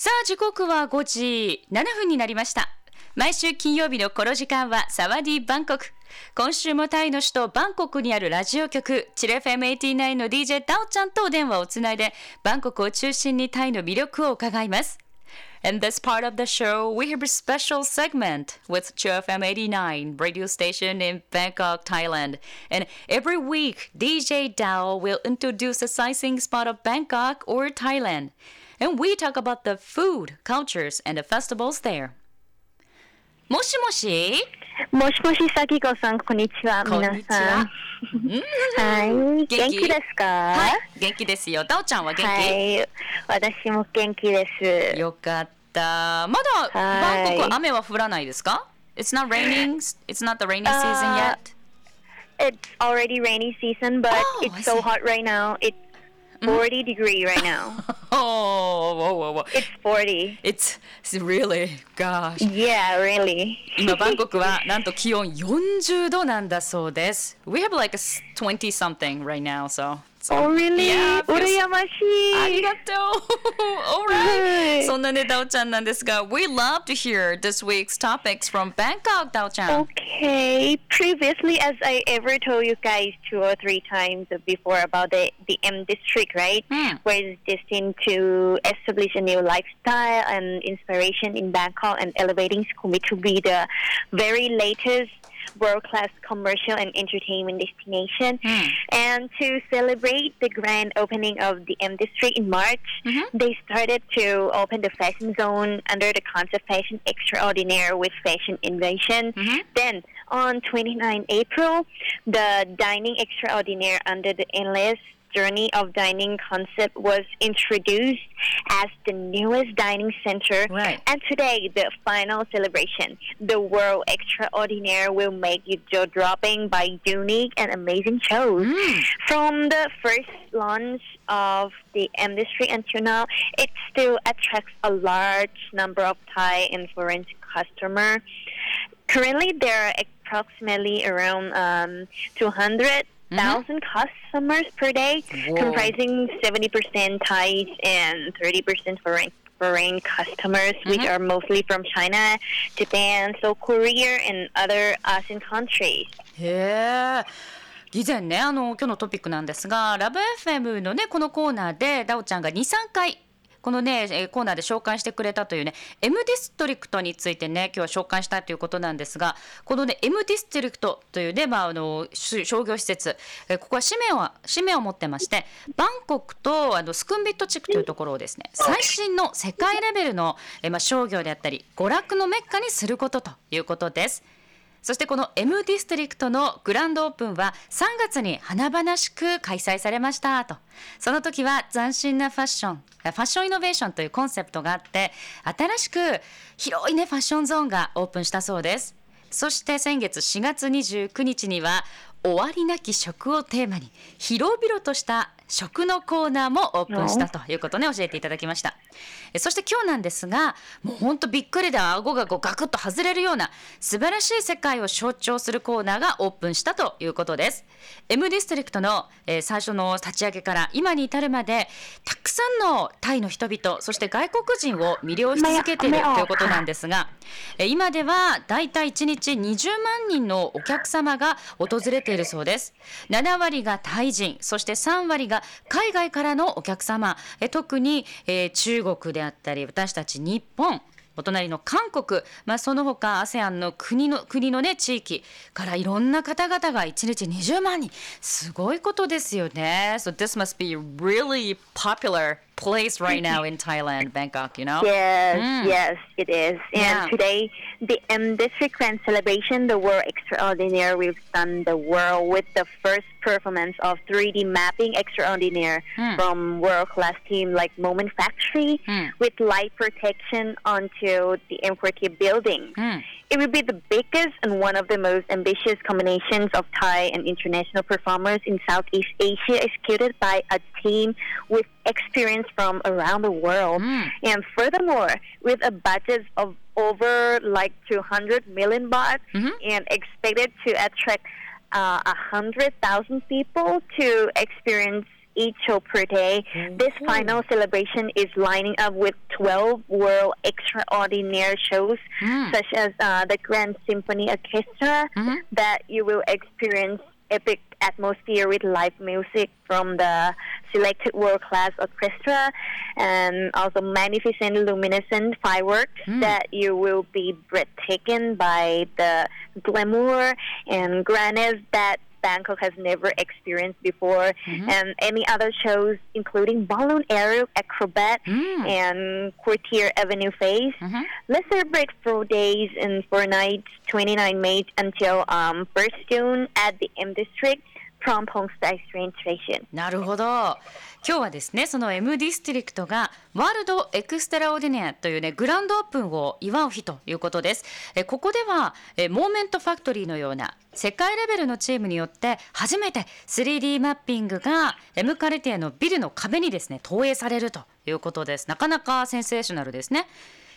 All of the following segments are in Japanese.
さあ、時刻は5時7分になりました。毎週金曜日のこの時間はサワディバンコク。今週もタイの首都バンコクにあるラジオ局、チレ FM89 の DJ ダオちゃんとお電話をつないで、バンコクを中心にタイの魅力を伺います。In this part of the show, we have a special segment with ChFM 89 radio station in Bangkok, Thailand. And every week, DJ Dao will introduce a sightseeing spot of Bangkok or Thailand. And we talk about the food, cultures, and the festivals there. もしもしもしもし、さきこさん、こんにちは。こんにちは皆さん。はい。元気元気ですかはい、元気ですよ。ダオちゃんは元気、はい。私も元気です。よかった。まだバンコクは雨は降らないですか ?It's not raining. It's not the rainy season yet. It's already rainy season, but Oh, I it's so see. hot right now. It's 40 degree right now. Oh, whoa, whoa, whoa. It's 40. It's really, gosh. Yeah, really. 今、バンコクはなんと気温40度なんだそうです。We have like a 20 something right now, so. so oh, really? Yeah, feels- 羨ましありい。がとう !Alright! そんなね、ダオちゃんなんですが、We love to hear this week's topics from Bangkok, ダオちゃん。 Okay. Previously, as I ever told you guys two or three times before about the the M district, right, Hmm. where it's destined to establish a new lifestyle and inspiration in Bangkok and elevating Sukhumvit to be the very latest world-class commercial and entertainment destination. Hmm. And to celebrate the grand opening of the M district in March, Mhm. they started to open the fashion zone under the concept Fashion Extraordinaire with Fashion Invasion. Mhm. Then on 29 April, the Dining Extraordinaire under the Endless Journey of Dining concept was introduced as the newest dining center. Right. And today, the final celebration, the World Extraordinaire will make you jaw dropping by unique and amazing shows. Mm. From the first launch of the industry until now, it still attracts a large number of Thai and foreign customers. Currently, there are approximately around um, 200,000 customers per day, Whoa. comprising 70% Thais and 30% foreign. Foreign customers, which Mhm. are mostly from China, Japan, South Korea, and other ASEAN countries. へえ。以前ね、あの、今日のトピックなんですが、ラブ FM のね、このコーナーで、ダオちゃんが2、3回、このね、コーナーで紹介してくれたというね、M District についてね、今日は紹介したいということなんですが、このね、M District というね、まあ、あの、商業施設、えここは使命を、使命を持ってまして、バンコクとあのスクンビット地区というところをですね、最新の世界レベルの、えまあ、商業であったり、娯楽のメッカにすることということです。そしてこの M ディストリクトのグランドオープンは3月に華々しく開催されましたと。その時は斬新なファッション、ファッションイノベーションというコンセプトがあって、新しく広いねファッションゾーンがオープンしたそうです。そして先月4月29日には終わりなき食をテーマに広々とした食のコーナーもオープンしたということね教えていただきました。えそして今日なんですがもうほんとびっくりで顎がこうガクッと外れるような素晴らしい世界を象徴するコーナーがオープンしたということです。M ディストリクトの、えー最初の立ち上げから今に至るまでたくさんのタイの人々そして外国人を魅了し続けているということなんですがえ今ではだいたい1日20万人のお客様が訪れているそうです。7割がタイ人そして3割が海外からのお客様。え特に、えー中国であったり私たち日本お隣の韓国、まあ、その他 ASEAN の国の国のね地域からいろんな方々が1日20万人。すごいことですよね。So this must be really popular place right now in Thailand Bangkok you know Yes, Mm. yes, it is. And Yeah. today, the M District Grand Celebration, the World Extraordinaire, we've done the world with the first performance of 3D mapping extraordinaire Mm. from world-class team like Moment Factory Mm. with light protection onto the M40 building. Mm. It will be the biggest and one of the most ambitious combinations of Thai and international performers in Southeast Asia, executed by a team with experience from around the world. Mm. And furthermore, with a budget of over like 200 million baht Mhm. and expected to attract uh, 100,000 people to experience each show per day. This final celebration is lining up with 12 world extraordinary shows, such as uh, the Grand Symphony Orchestra, that you will experience epic atmosphere with live music from the selected world class orchestra and also magnificent luminescent fireworks hmm. that you will be breathtaking by the glamour and grandness that Bangkok has never experienced before, and any other shows, including balloon aerial acrobat and Courtier Avenue Face. Let's celebrate four days and four nights, 29 May until um, 1st June at the M District from Pongstay train station. なるほど 今日はですねその M ディストリクトが World Extraordinaire というねグランドオープンを祝う日ということです。えここではえ Moment Factory のような世界レベルのチームによって初めて 3D マッピングが M カルティエのビルの壁にですね投影されるということです。なかなかセンセーショナルですね。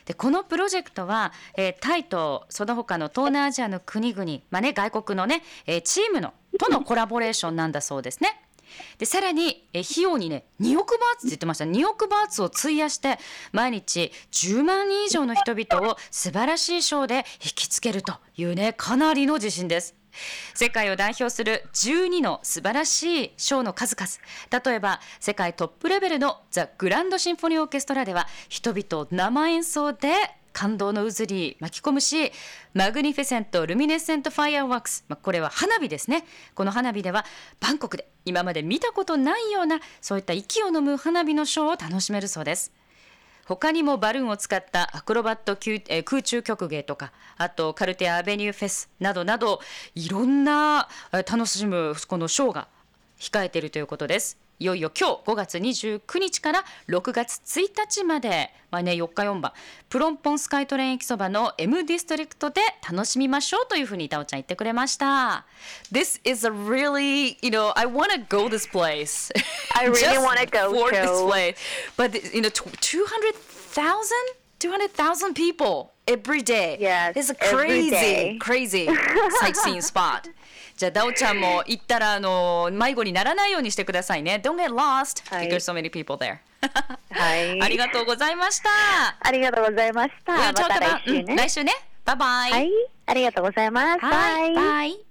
でこのプロジェクトは、えータイとその他の東南アジアの国々、まあね、外国のね、えーチームのとのコラボレーションなんだそうですね。でさらにえ費用にね2億バーツって言ってました2億バーツを費やして毎日10万人以上の人々を素晴らしいショーで引きつけるというねかなりの自信です。世界を代表する12の素晴らしいショーの数々例えば世界トップレベルのザ・グランドシンフォニーオーケストラでは人々を生演奏で感動の渦に巻き込むし Magnificent Luminescent Fireworks、まあ、これは花火ですね。この花火ではバンコクで今まで見たことないようなそういった息を飲む花火のショーを楽しめるそうです。他にもバルーンを使ったアクロバット級え空中曲芸とかあと Quartier Avenue フェスなどなどいろんなえ楽しむこのショーが控えているということです。いよいよ今日5月29日から6月1日まで、まあね、4日4晩プロンポンスカイトレイン駅そばの M ディストリクトで楽しみましょうというふうにタオちゃん言ってくれました。This is a really, you know, I want to go this place. I really Just wanna go for this place. But, you know, 200,000? 200,000 people every day. It's a every crazy, crazy sightseeing spot. じゃあ、ダオちゃんも行ったら、あの、迷子にならないようにしてくださいね。Don't get lost はい because so many people there. はい ありがとうございました。ありがとうございました。また来週ね。うん来週ね。バイバイ。はい、ありがとうございます。はい。バイ。